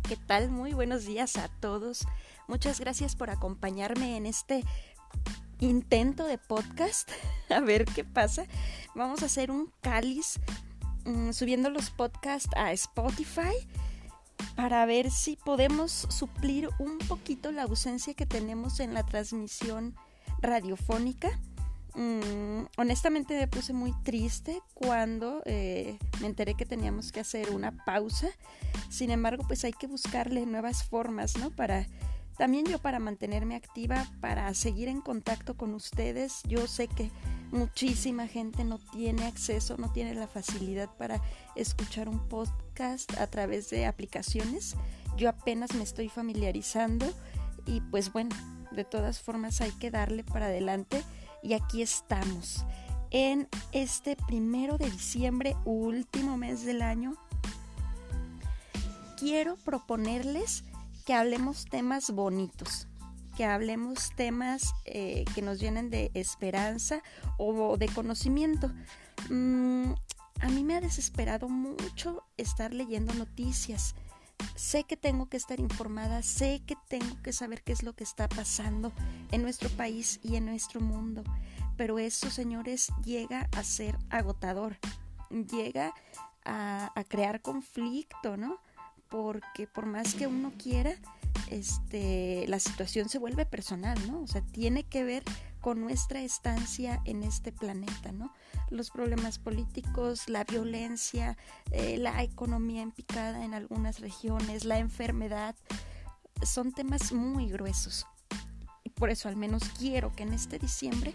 ¿qué tal? Muy buenos días a todos. Muchas gracias por acompañarme en este intento de podcast. A ver qué pasa. Vamos a hacer un cáliz mm, subiendo los podcasts a Spotify para ver si podemos suplir un poquito la ausencia que tenemos en la transmisión radiofónica. Mm, honestamente me puse muy triste cuando eh, me enteré que teníamos que hacer una pausa. Sin embargo, pues hay que buscarle nuevas formas, ¿no? Para también yo para mantenerme activa, para seguir en contacto con ustedes. Yo sé que muchísima gente no tiene acceso, no tiene la facilidad para escuchar un podcast a través de aplicaciones. Yo apenas me estoy familiarizando y pues bueno, de todas formas hay que darle para adelante y aquí estamos en este primero de diciembre, último mes del año. Quiero proponerles que hablemos temas bonitos, que hablemos temas eh, que nos llenen de esperanza o de conocimiento. Mm, a mí me ha desesperado mucho estar leyendo noticias. Sé que tengo que estar informada, sé que tengo que saber qué es lo que está pasando en nuestro país y en nuestro mundo, pero eso, señores, llega a ser agotador, llega a, crear conflicto, ¿no? Porque por más que uno quiera, este, la situación se vuelve personal, ¿no? O sea, tiene que ver con nuestra estancia en este planeta, ¿no? Los problemas políticos, la violencia, eh, la economía empicada en algunas regiones, la enfermedad, son temas muy gruesos. Y por eso al menos quiero que en este diciembre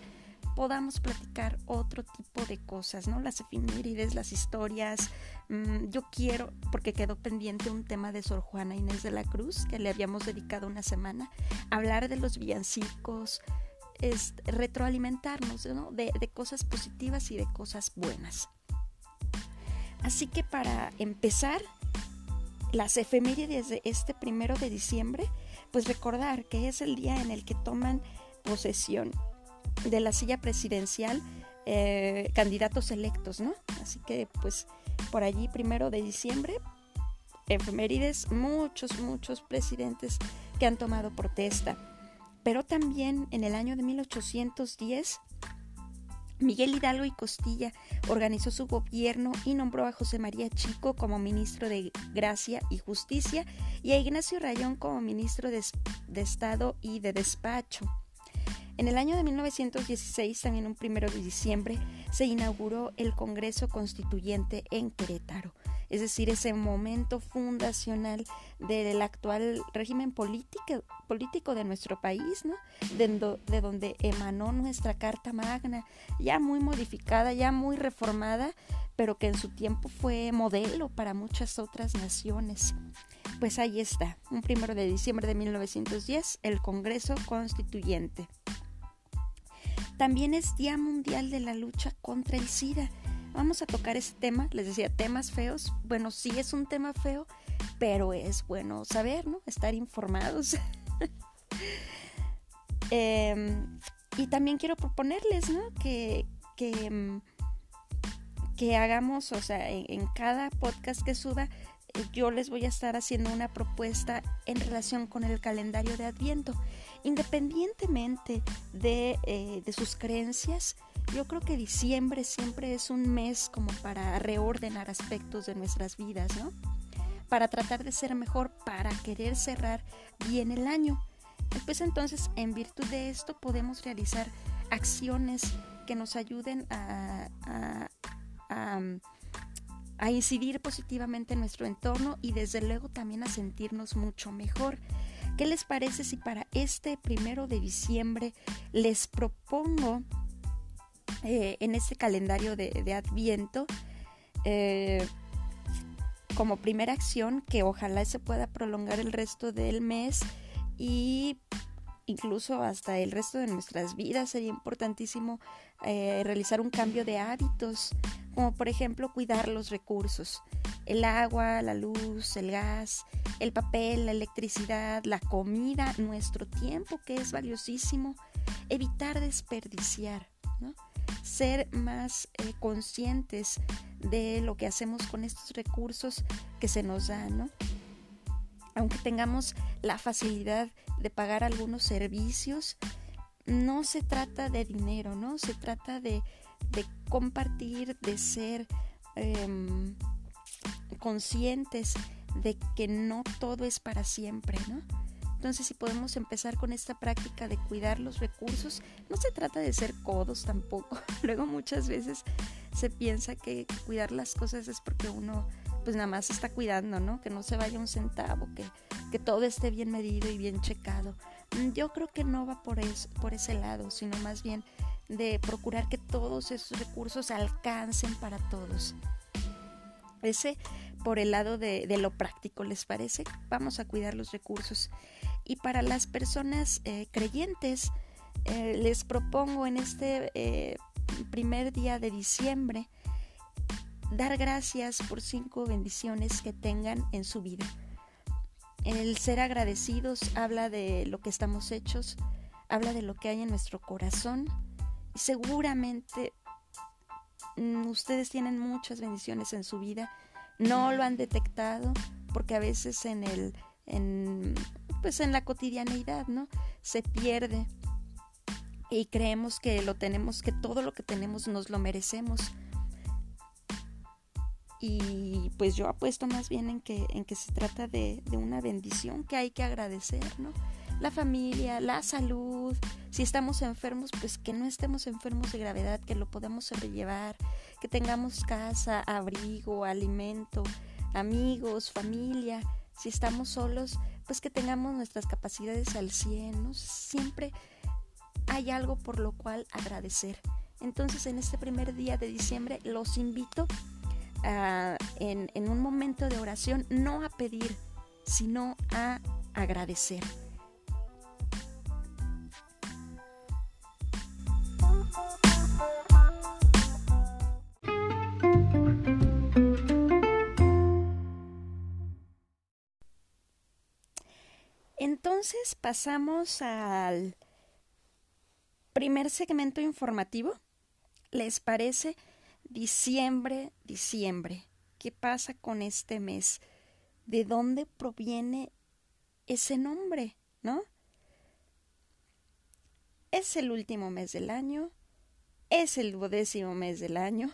podamos platicar otro tipo de cosas, ¿no? Las efemérides, las historias. Mm, yo quiero, porque quedó pendiente un tema de Sor Juana Inés de la Cruz, que le habíamos dedicado una semana, hablar de los villancicos, es retroalimentarnos de, de cosas positivas y de cosas buenas. Así que para empezar, las efemérides de este primero de diciembre, pues recordar que es el día en el que toman posesión de la silla presidencial eh, candidatos electos, ¿no? Así que pues por allí primero de diciembre, efemérides, muchos, muchos presidentes que han tomado protesta pero también en el año de 1810 Miguel Hidalgo y Costilla organizó su gobierno y nombró a José María Chico como ministro de Gracia y Justicia y a Ignacio Rayón como ministro de, Estado y de Despacho. En el año de 1916, también un primero de diciembre, se inauguró el Congreso Constituyente en Querétaro es decir, ese momento fundacional del actual régimen político, político de nuestro país, ¿no? de, de donde emanó nuestra Carta Magna, ya muy modificada, ya muy reformada, pero que en su tiempo fue modelo para muchas otras naciones. Pues ahí está, un primero de diciembre de 1910, el Congreso Constituyente. También es Día Mundial de la Lucha contra el SIDA vamos a tocar ese tema. Les decía, temas feos. Bueno, sí es un tema feo, pero es bueno saber, ¿no? Estar informados. Em, y también quiero proponerles, ¿no? Que, que, em, que hagamos, o sea, en, cada podcast que suba, eh, yo les voy a estar haciendo una propuesta en relación con el calendario de Adviento. Independientemente de, eh, de sus creencias, yo creo que diciembre siempre es un mes como para reordenar aspectos de nuestras vidas, ¿no? Para tratar de ser mejor, para querer cerrar bien el año. Pues entonces, en virtud de esto, podemos realizar acciones que nos ayuden a, a, incidir positivamente en nuestro entorno y desde luego también a sentirnos mucho mejor. ¿Qué les parece si para este primero de diciembre les propongo eh, en este calendario de, Adviento eh, como primera acción que ojalá se pueda prolongar el resto del mes y incluso hasta el resto de nuestras vidas sería importantísimo eh, realizar un cambio de hábitos como por ejemplo cuidar los recursos el agua, la luz, el gas, el papel, la electricidad, la comida, nuestro tiempo que es valiosísimo, evitar desperdiciar, ¿no? ser más eh, conscientes de lo que hacemos con estos recursos que se nos dan, ¿no? aunque tengamos la facilidad de pagar algunos servicios, no se trata de dinero, ¿no? Se trata de, compartir, de ser em, conscientes de que no todo es para siempre, ¿no? Entonces, si podemos empezar con esta práctica de cuidar los recursos, no se trata de ser codos tampoco. Luego muchas veces se piensa que cuidar las cosas es porque uno pues nada más está cuidando, ¿no? Que no se vaya un centavo, que, que todo esté bien medido y bien checado. Mm, yo creo que no va por, eso, por ese lado, sino más bien de procurar que todos esos recursos alcancen para todos. Por el lado de, lo práctico, ¿les parece? Vamos a cuidar los recursos. Y para las personas eh, creyentes, eh, les propongo en este eh, primer día de diciembre dar gracias por cinco bendiciones que tengan en su vida. El ser agradecidos habla de lo que estamos hechos, habla de lo que hay en nuestro corazón y seguramente ustedes tienen muchas bendiciones en su vida, no lo han detectado porque a veces en el en pues en la cotidianeidad, ¿no? Se pierde y creemos que lo tenemos, que todo lo que tenemos nos lo merecemos. Y pues yo apuesto más bien en que, en que se trata de, de una bendición que hay que agradecer, ¿no? La familia, la salud, si estamos enfermos, pues que no estemos enfermos de gravedad, que lo podamos sobrellevar, que tengamos casa, abrigo, alimento, amigos, familia. Si estamos solos, pues que tengamos nuestras capacidades al 100, Siempre hay algo por lo cual agradecer. Entonces en este primer día de diciembre los invito a, en, en un momento de oración no a pedir, sino a agradecer. Entonces pasamos al primer segmento informativo. ¿Les parece? Diciembre, diciembre. ¿Qué pasa con este mes? ¿De dónde proviene ese nombre? ¿No? Es el último mes del año. Es el duodécimo mes del año.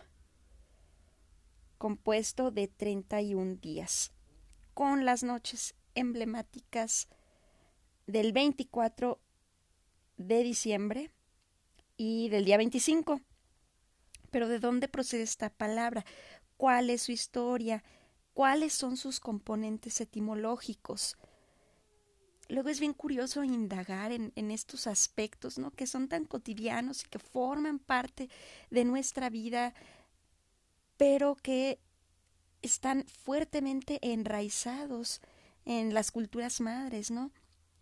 Compuesto de 31 días. Con las noches emblemáticas del 24 de diciembre y del día 25. Pero ¿de dónde procede esta palabra? ¿Cuál es su historia? ¿Cuáles son sus componentes etimológicos? Luego es bien curioso indagar en, en, estos aspectos, ¿no? Que son tan cotidianos y que forman parte de nuestra vida, pero que están fuertemente enraizados en las culturas madres, ¿no?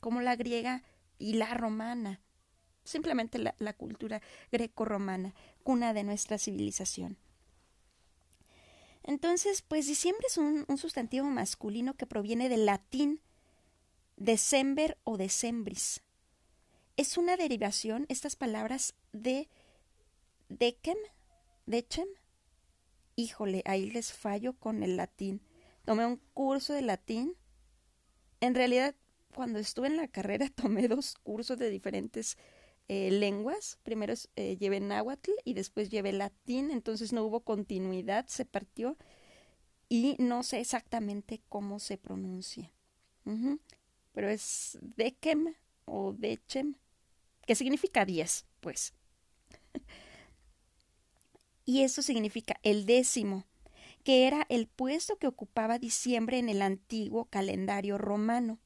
como la griega y la romana, simplemente la, cultura greco-romana, cuna de nuestra civilización. Entonces, pues diciembre es un, sustantivo masculino que proviene del latín december o decembris. Es una derivación, estas palabras, de decem, decem. Híjole, ahí les fallo con el latín. Tomé un curso de latín. En realidad cuando estuve en la carrera tomé dos cursos de diferentes eh, lenguas. Primero eh, llevé náhuatl y después llevé latín, entonces no hubo continuidad, se partió y no sé exactamente cómo se pronuncia. Pero es Dekem o Dechem, que significa diez, pues. y eso significa el décimo, que era el puesto que ocupaba diciembre en el antiguo calendario romano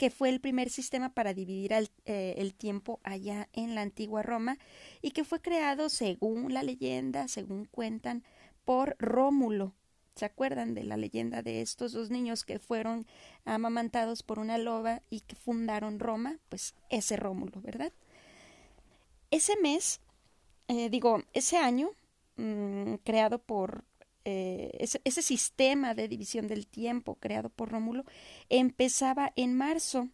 que fue el primer sistema para dividir eh, el tiempo allá en la antigua Roma y que fue creado, según la leyenda, según cuentan, por Rómulo. ¿Se acuerdan de la leyenda de estos dos niños que fueron amamantados por una loba y que fundaron Roma? Pues ese Rómulo, ¿verdad? Ese mes, eh, digo, ese año, mm, creado por eh, ese, sistema de división del tiempo creado por Rómulo empezaba en marzo.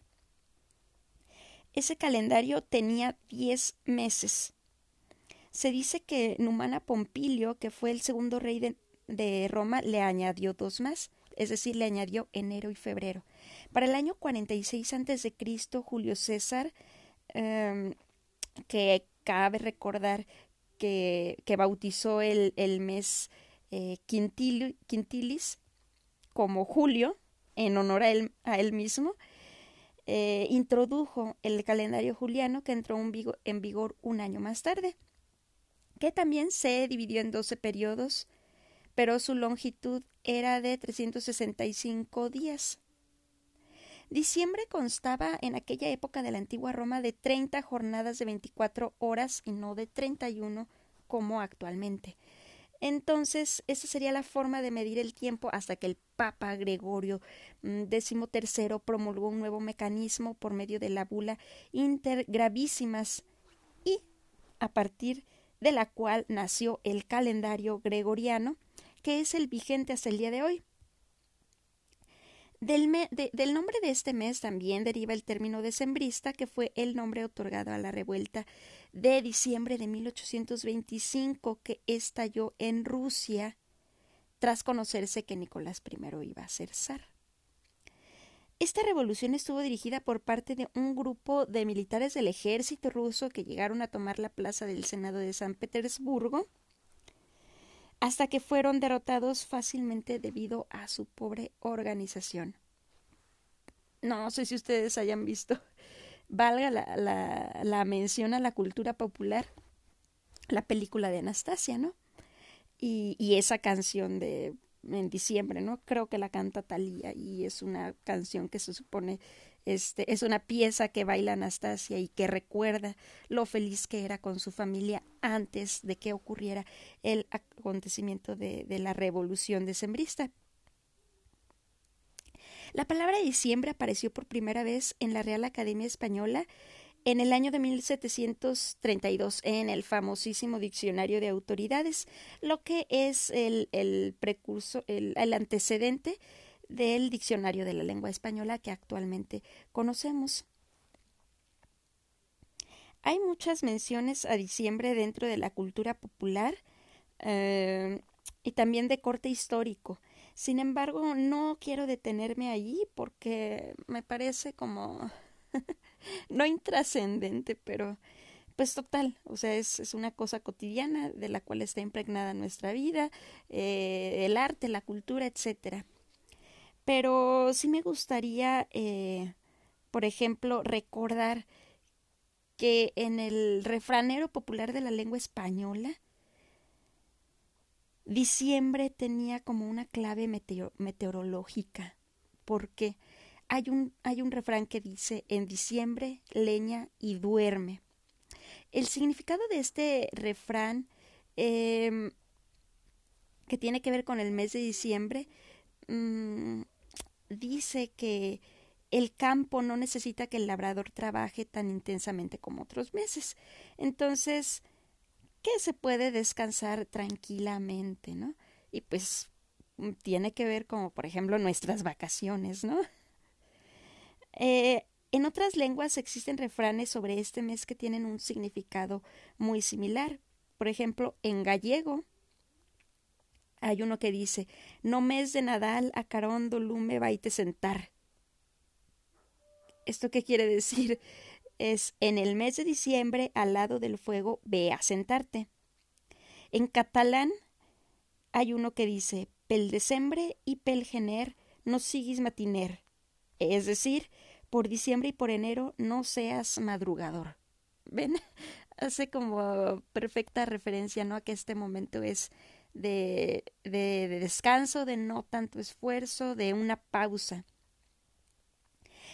Ese calendario tenía 10 meses. Se dice que Numana Pompilio, que fue el segundo rey de, Roma, le añadió dos más. es decir, le añadió enero y febrero. Para el año 46 a.C., Julio César, em, que cabe recordar que, bautizó el, mes eh, Quintilis como Julio, en honor a él, a él mismo, eh, introdujo el calendario juliano que entró en vigor, un año más tarde, que también se dividió en 12 periodos, pero su longitud era de 365 días. Diciembre constaba en aquella época de la antigua Roma de 30 jornadas de 24 horas y no de 31 como actualmente. Entonces, esa sería la forma de medir el tiempo hasta que el Papa Gregorio XIII mm, promulgó un nuevo mecanismo por medio de la bula intergravísimas y a partir de la cual nació el calendario gregoriano, que es el vigente hasta el día de hoy. Del, del, nombre de este mes también deriva el término decembrista, que fue el nombre otorgado a la revuelta de diciembre de 1825 que estalló en Rusia tras conocerse que Nicolás I iba a ser zar. Esta revolución estuvo dirigida por parte de un grupo de militares del ejército ruso que llegaron a tomar la plaza del Senado de San Petersburgo hasta que fueron derrotados fácilmente debido a su pobre organización. No sé si ustedes hayan visto, valga la, la, la mención a la cultura popular, la película de Anastasia, ¿no? Y, y esa canción de en diciembre, ¿no? Creo que la canta Talía y es una canción que se supone este, es una pieza que baila Anastasia y que recuerda lo feliz que era con su familia antes de que ocurriera el acontecimiento de, la revolución decembrista. La palabra diciembre apareció por primera vez en la Real Academia Española en el año de 1732 en el famosísimo Diccionario de Autoridades, lo que es el, el precurso, el antecedente del diccionario de la lengua española que actualmente conocemos. Hay muchas menciones a diciembre dentro de la cultura popular eh, y también de corte histórico. Sin embargo, no quiero detenerme allí porque me parece como no intrascendente, pero pues total, o sea, es, es, una cosa cotidiana de la cual está impregnada nuestra vida, eh, el arte, la cultura, etcétera. Pero sí me gustaría, eh, por ejemplo, recordar que en el refranero popular de la lengua española, diciembre tenía como una clave meteorológica, porque hay un, hay un refrán que dice en diciembre leña y duerme. El significado de este refrán, em, que tiene que ver con el mes de diciembre, mm, dice que el campo no necesita que el labrador trabaje tan intensamente como otros meses. Entonces, que se puede descansar tranquilamente, ¿no? Y pues mm, tiene que ver como, por ejemplo, nuestras vacaciones, ¿no? Eh, en otras lenguas existen refranes sobre este mes que tienen un significado muy similar. Por ejemplo, en gallego hay uno que dice, no mes de Nadal a carondo lume vaite sentar. ¿Esto qué quiere decir? Es en el mes de diciembre al lado del fuego ve a sentarte. En catalán hay uno que dice, pel decembre y pel gener no siguis matiner. Es decir, por diciembre y por enero no seas madrugador. ¿Ven? Hace como perfecta referencia, ¿no? A que este momento es de, de, descanso, de no tanto esfuerzo, de una pausa.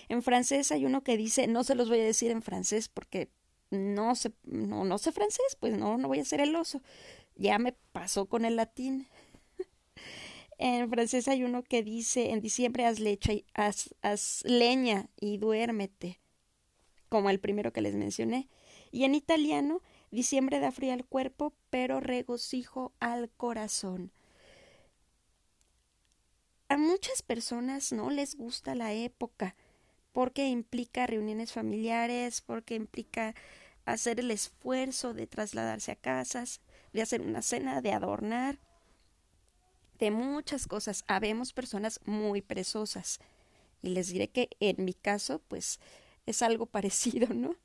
En francés hay uno que dice, no se los voy a decir en francés porque no sé, no, no sé francés, pues no, no voy a ser el oso. Ya me pasó con el latín. en francés hay uno que dice, en diciembre haz, leche, haz, haz leña y duérmete, como el primero que les mencioné. Y en italiano Diciembre da frío al cuerpo, pero regocijo al corazón. A muchas personas no les gusta la época porque implica reuniones familiares, porque implica hacer el esfuerzo de trasladarse a casas, de hacer una cena, de adornar, de muchas cosas. Habemos personas muy presosas. Y les diré que en mi caso, pues es algo parecido, ¿no?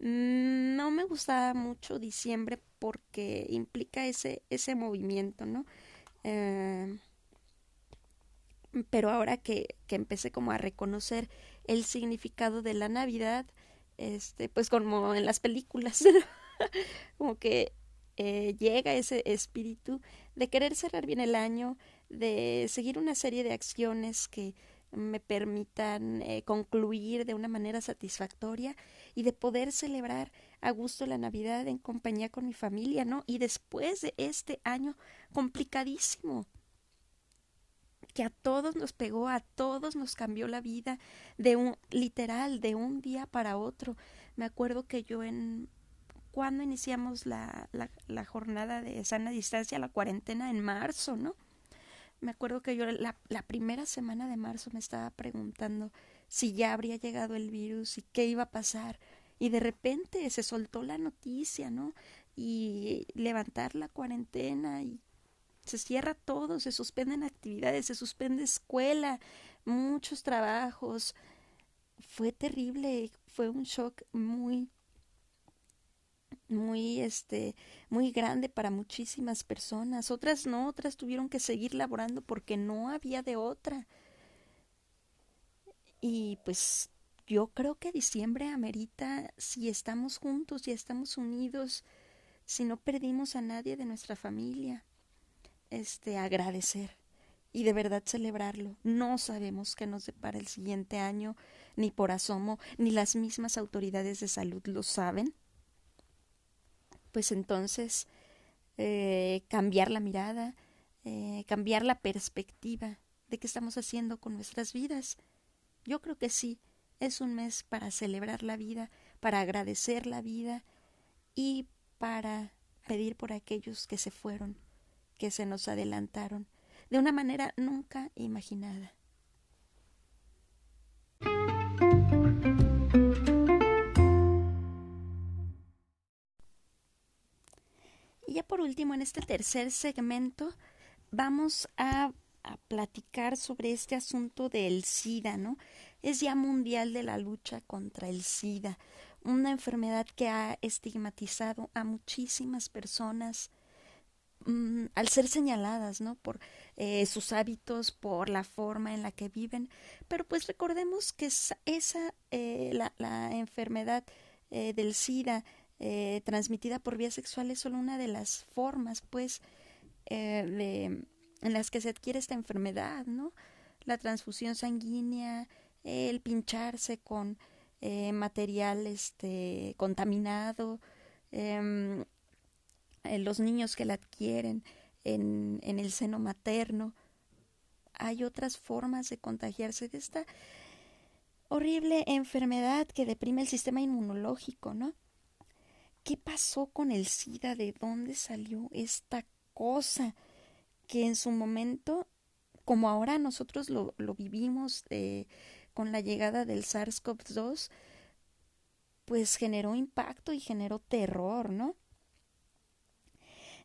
No me gustaba mucho diciembre porque implica ese, ese movimiento, ¿no? Eh, pero ahora que, que empecé como a reconocer el significado de la Navidad, este, pues como en las películas, como que eh, llega ese espíritu de querer cerrar bien el año, de seguir una serie de acciones que me permitan eh, concluir de una manera satisfactoria y de poder celebrar a gusto la Navidad en compañía con mi familia, ¿no? Y después de este año complicadísimo, que a todos nos pegó, a todos nos cambió la vida de un literal, de un día para otro. Me acuerdo que yo en cuando iniciamos la, la, la jornada de sana distancia, la cuarentena en marzo, ¿no? Me acuerdo que yo la, la primera semana de marzo me estaba preguntando si ya habría llegado el virus y qué iba a pasar. Y de repente se soltó la noticia, ¿no? Y levantar la cuarentena y se cierra todo, se suspenden actividades, se suspende escuela, muchos trabajos. Fue terrible, fue un shock muy muy este muy grande para muchísimas personas. Otras no otras tuvieron que seguir laborando porque no había de otra. Y pues yo creo que diciembre amerita si estamos juntos si estamos unidos si no perdimos a nadie de nuestra familia este agradecer y de verdad celebrarlo. No sabemos qué nos depara el siguiente año, ni por asomo, ni las mismas autoridades de salud lo saben pues entonces eh, cambiar la mirada, eh, cambiar la perspectiva de qué estamos haciendo con nuestras vidas. Yo creo que sí, es un mes para celebrar la vida, para agradecer la vida y para pedir por aquellos que se fueron, que se nos adelantaron, de una manera nunca imaginada. Y ya por último, en este tercer segmento, vamos a, platicar sobre este asunto del SIDA, ¿no? Es ya mundial de la lucha contra el SIDA, una enfermedad que ha estigmatizado a muchísimas personas mm, al ser señaladas, ¿no? Por eh, sus hábitos, por la forma en la que viven. Pero pues recordemos que esa, eh, la, enfermedad eh, del SIDA eh, transmitida por vía sexual es solo una de las formas, pues, eh, de, en las que se adquiere esta enfermedad, ¿no? La transfusión sanguínea, el pincharse con eh, material este, contaminado, em, los niños que la adquieren en, en el seno materno. Hay otras formas de contagiarse de esta horrible enfermedad que deprime el sistema inmunológico, ¿no? ¿Qué pasó con el SIDA? ¿De dónde salió esta cosa? Que en su momento, como ahora nosotros lo, lo vivimos eh, con la llegada del SARS-CoV-2, pues generó impacto y generó terror, ¿no?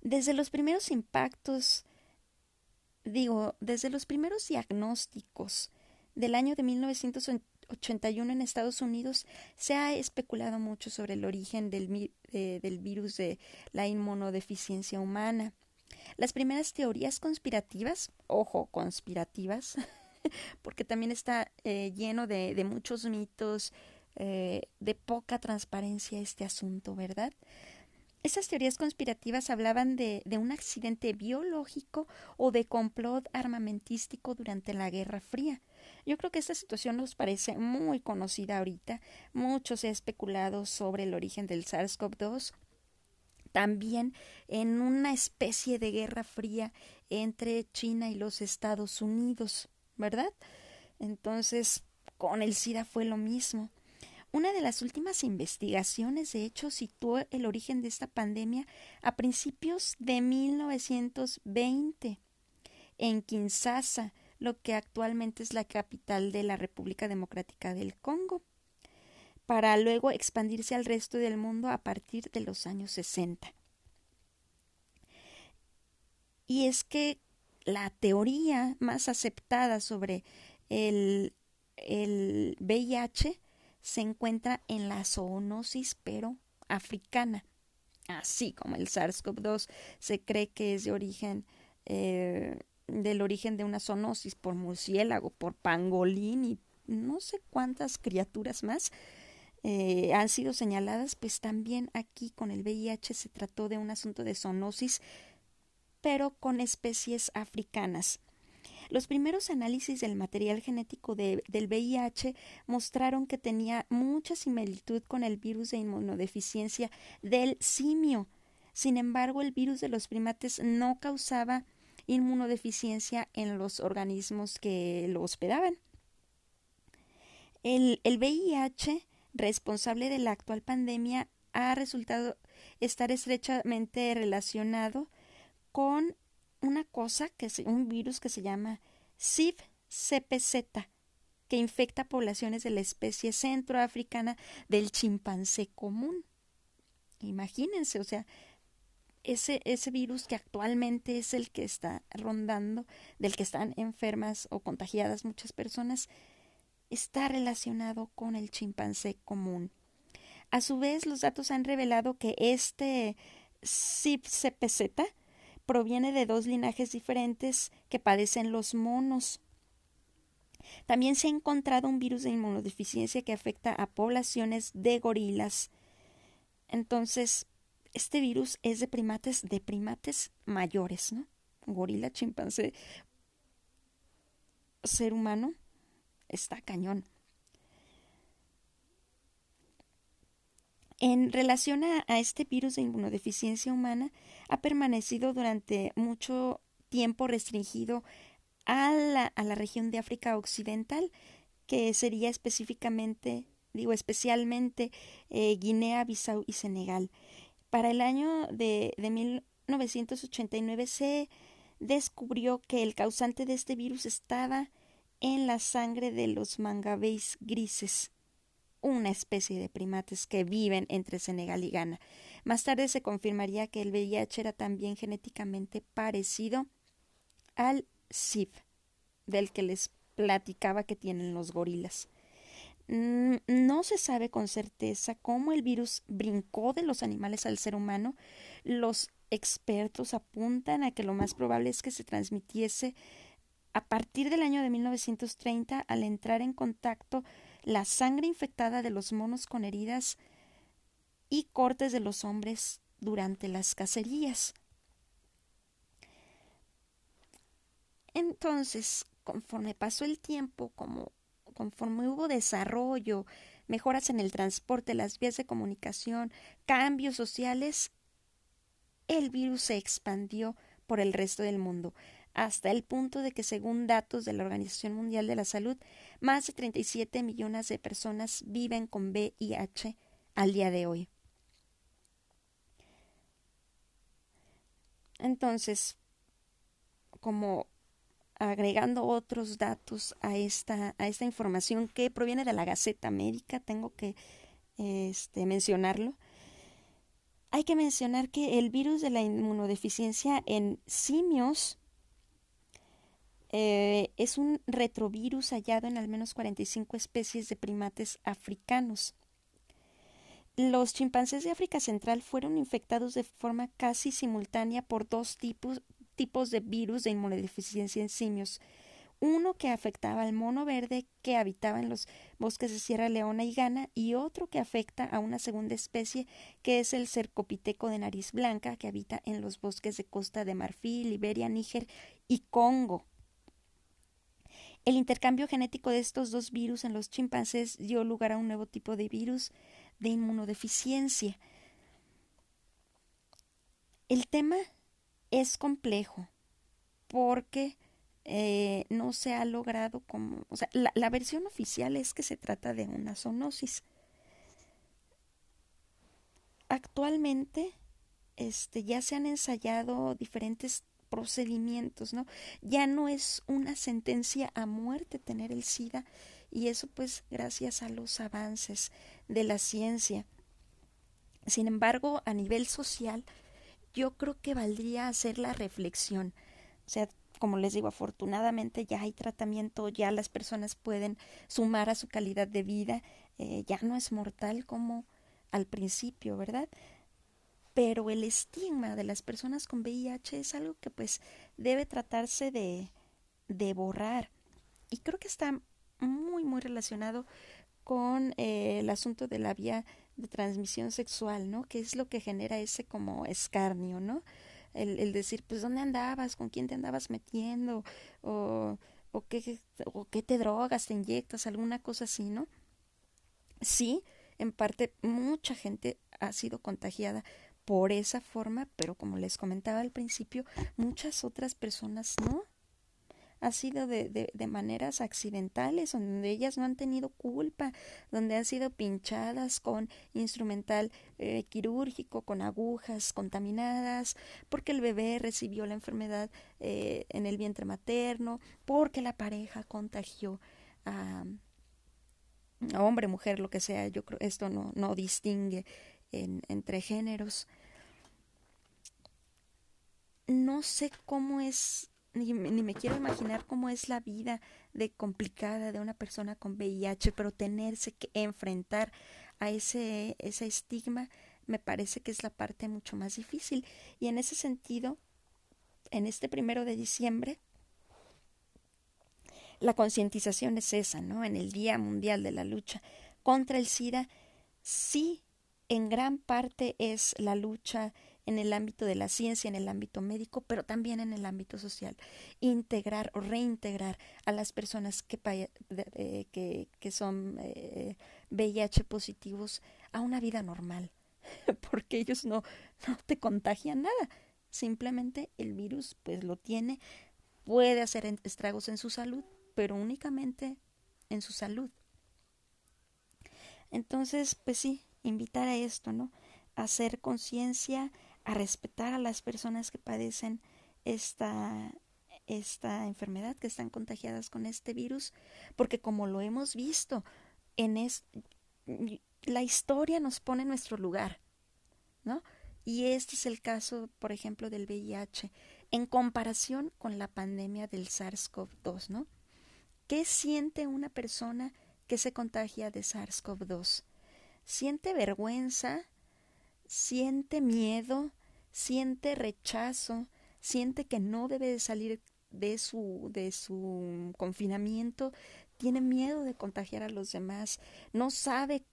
Desde los primeros impactos, digo, desde los primeros diagnósticos del año de 1980, 81 en Estados Unidos se ha especulado mucho sobre el origen del, virus de la inmunodeficiencia humana. Las primeras teorías conspirativas, ojo, conspirativas, porque también está eh, lleno de, muchos mitos, eh, de poca transparencia este asunto, ¿verdad? Esas teorías conspirativas hablaban de, un accidente biológico o de complot armamentístico durante la Guerra Fría. Yo creo que esta situación nos parece muy conocida ahorita. Mucho se ha especulado sobre el origen del SARS-CoV-2 también en una especie de guerra fría entre China y los Estados Unidos, ¿verdad? Entonces, con el SIDA fue lo mismo. Una de las últimas investigaciones, de hecho, situó el origen de esta pandemia a principios de 1920 en Kinshasa, lo que actualmente es la capital de la República Democrática del Congo, para luego expandirse al resto del mundo a partir de los años 60. Y es que la teoría más aceptada sobre el, el VIH se encuentra en la zoonosis, pero africana. Así como el SARS-CoV-2 se cree que es de origen eh, del origen de una zoonosis por murciélago, por pangolín y no sé cuántas criaturas más eh, han sido señaladas, pues también aquí con el VIH se trató de un asunto de zoonosis, pero con especies africanas. Los primeros análisis del material genético del VIH mostraron que tenía mucha similitud con el virus de inmunodeficiencia del simio. Sin embargo, el virus de los primates no causaba inmunodeficiencia en los organismos que lo hospedaban. El, el VIH responsable de la actual pandemia ha resultado estar estrechamente relacionado con una cosa que es un virus que se llama CIV-CPZ, que infecta poblaciones de la especie centroafricana del chimpancé común. Imagínense, o sea, ese, ese virus que actualmente es el que está rondando, del que están enfermas o contagiadas muchas personas, está relacionado con el chimpancé común. A su vez, los datos han revelado que este CIP-CPZ proviene de dos linajes diferentes que padecen los monos. También se ha encontrado un virus de inmunodeficiencia que afecta a poblaciones de gorilas. Entonces, este virus es de primates, de primates mayores, ¿no? Gorila, chimpancé, ser humano, está cañón. En relación a, este virus de inmunodeficiencia humana, ha permanecido durante mucho tiempo restringido a la, a la región de África Occidental, que sería específicamente, digo especialmente, eh, Guinea, Bissau y Senegal. Para el año de, de 1989 se descubrió que el causante de este virus estaba en la sangre de los mangabéis grises, una especie de primates que viven entre Senegal y Ghana. Más tarde se confirmaría que el VIH era también genéticamente parecido al SIV, del que les platicaba que tienen los gorilas. No se sabe con certeza cómo el virus brincó de los animales al ser humano. Los expertos apuntan a que lo más probable es que se transmitiese a partir del año de 1930 al entrar en contacto la sangre infectada de los monos con heridas y cortes de los hombres durante las cacerías. Entonces, conforme pasó el tiempo, como conforme hubo desarrollo, mejoras en el transporte, las vías de comunicación, cambios sociales, el virus se expandió por el resto del mundo, hasta el punto de que, según datos de la Organización Mundial de la Salud, más de 37 millones de personas viven con VIH al día de hoy. Entonces, como agregando otros datos a esta, a esta información que proviene de la Gaceta Médica, tengo que este, mencionarlo. Hay que mencionar que el virus de la inmunodeficiencia en simios eh, es un retrovirus hallado en al menos 45 especies de primates africanos. Los chimpancés de África Central fueron infectados de forma casi simultánea por dos tipos, tipos de virus de inmunodeficiencia en simios. Uno que afectaba al mono verde que habitaba en los bosques de Sierra Leona y Ghana y otro que afecta a una segunda especie que es el cercopiteco de nariz blanca que habita en los bosques de Costa de Marfil, Liberia, Níger y Congo. El intercambio genético de estos dos virus en los chimpancés dio lugar a un nuevo tipo de virus de inmunodeficiencia. El tema es complejo porque eh, no se ha logrado como, la, versión oficial es que se trata de una zoonosis. Actualmente, este, ya se han ensayado diferentes procedimientos, ¿no? Ya no es una sentencia a muerte tener el SIDA y eso pues gracias a los avances de la ciencia. Sin embargo, a nivel social, yo creo que valdría hacer la reflexión. O sea, como les digo, afortunadamente ya hay tratamiento, ya las personas pueden sumar a su calidad de vida, eh, ya no es mortal como al principio, ¿verdad? Pero el estigma de las personas con VIH es algo que pues debe tratarse de, de borrar. Y creo que está muy, muy relacionado con eh, el asunto de la vía de transmisión sexual, ¿no? Que es lo que genera ese como escarnio, ¿no? El, el decir, pues, ¿dónde andabas? ¿Con quién te andabas metiendo? O, o, qué, o qué te drogas, te inyectas, alguna cosa así, ¿no? Sí, en parte mucha gente ha sido contagiada por esa forma, pero como les comentaba al principio, muchas otras personas no ha sido de, de, de, maneras accidentales, donde ellas no han tenido culpa, donde han sido pinchadas con instrumental eh, quirúrgico, con agujas contaminadas, porque el bebé recibió la enfermedad eh, en el vientre materno, porque la pareja contagió a, hombre, mujer, lo que sea. Yo creo esto no, no distingue en, entre géneros. No sé cómo es ni, ni, me quiero imaginar cómo es la vida de complicada de una persona con VIH, pero tenerse que enfrentar a ese, ese estigma me parece que es la parte mucho más difícil. Y en ese sentido, en este primero de diciembre, la concientización es esa, ¿no? En el Día Mundial de la Lucha contra el SIDA, sí, en gran parte es la lucha en el ámbito de la ciencia, en el ámbito médico, pero también en el ámbito social. Integrar o reintegrar a las personas que, eh, que, que son eh, VIH positivos a una vida normal, porque ellos no, no te contagian nada. Simplemente el virus pues lo tiene, puede hacer estragos en su salud, pero únicamente en su salud. Entonces, pues sí, invitar a esto, ¿no? hacer conciencia, a respetar a las personas que padecen esta, esta enfermedad, que están contagiadas con este virus, porque como lo hemos visto, en es, la historia nos pone en nuestro lugar, ¿no? Y este es el caso, por ejemplo, del VIH, en comparación con la pandemia del SARS-CoV-2, ¿no? ¿Qué siente una persona que se contagia de SARS-CoV-2? ¿Siente vergüenza? siente miedo, siente rechazo, siente que no debe de salir de su, de su confinamiento, tiene miedo de contagiar a los demás, no sabe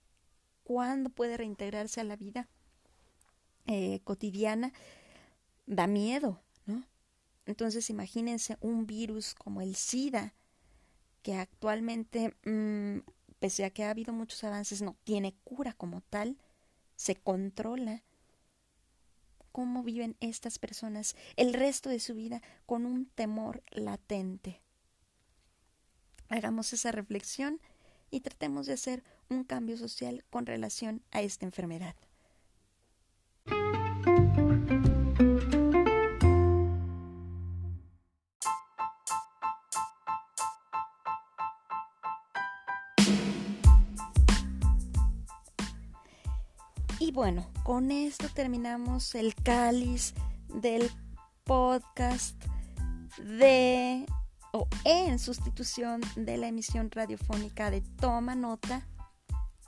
cuándo puede reintegrarse a la vida eh, cotidiana, da miedo, ¿no? Entonces imagínense un virus como el SIDA, que actualmente, mmm, pese a que ha habido muchos avances, no tiene cura como tal, se controla. ¿Cómo viven estas personas el resto de su vida con un temor latente? Hagamos esa reflexión y tratemos de hacer un cambio social con relación a esta enfermedad. Bueno, con esto terminamos el cáliz del podcast de o en sustitución de la emisión radiofónica de Toma Nota.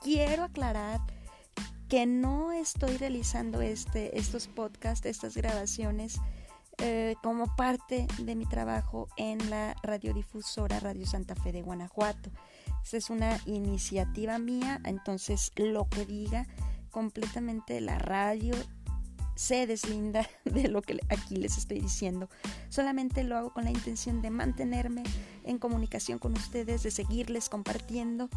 Quiero aclarar que no estoy realizando este, estos podcasts, estas grabaciones, eh, como parte de mi trabajo en la radiodifusora Radio Santa Fe de Guanajuato. Esta es una iniciativa mía, entonces lo que diga completamente la radio se deslinda de lo que aquí les estoy diciendo. Solamente lo hago con la intención de mantenerme en comunicación con ustedes, de seguirles compartiendo,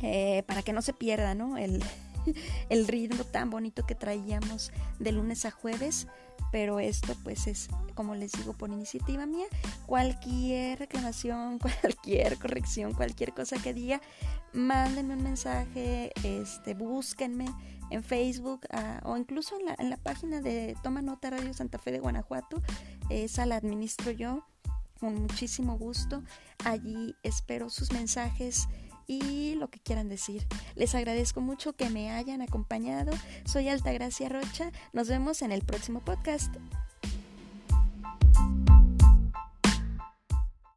eh, para que no se pierda ¿no? El, el ritmo tan bonito que traíamos de lunes a jueves pero esto pues es como les digo por iniciativa mía cualquier reclamación cualquier corrección cualquier cosa que diga mándenme un mensaje este búsquenme en Facebook uh, o incluso en la, en la, página de Toma Nota Radio Santa Fe de Guanajuato esa la administro yo con muchísimo gusto. Allí espero sus mensajes y lo que quieran decir. Les agradezco mucho que me hayan acompañado. Soy Altagracia Rocha. Nos vemos en el próximo podcast.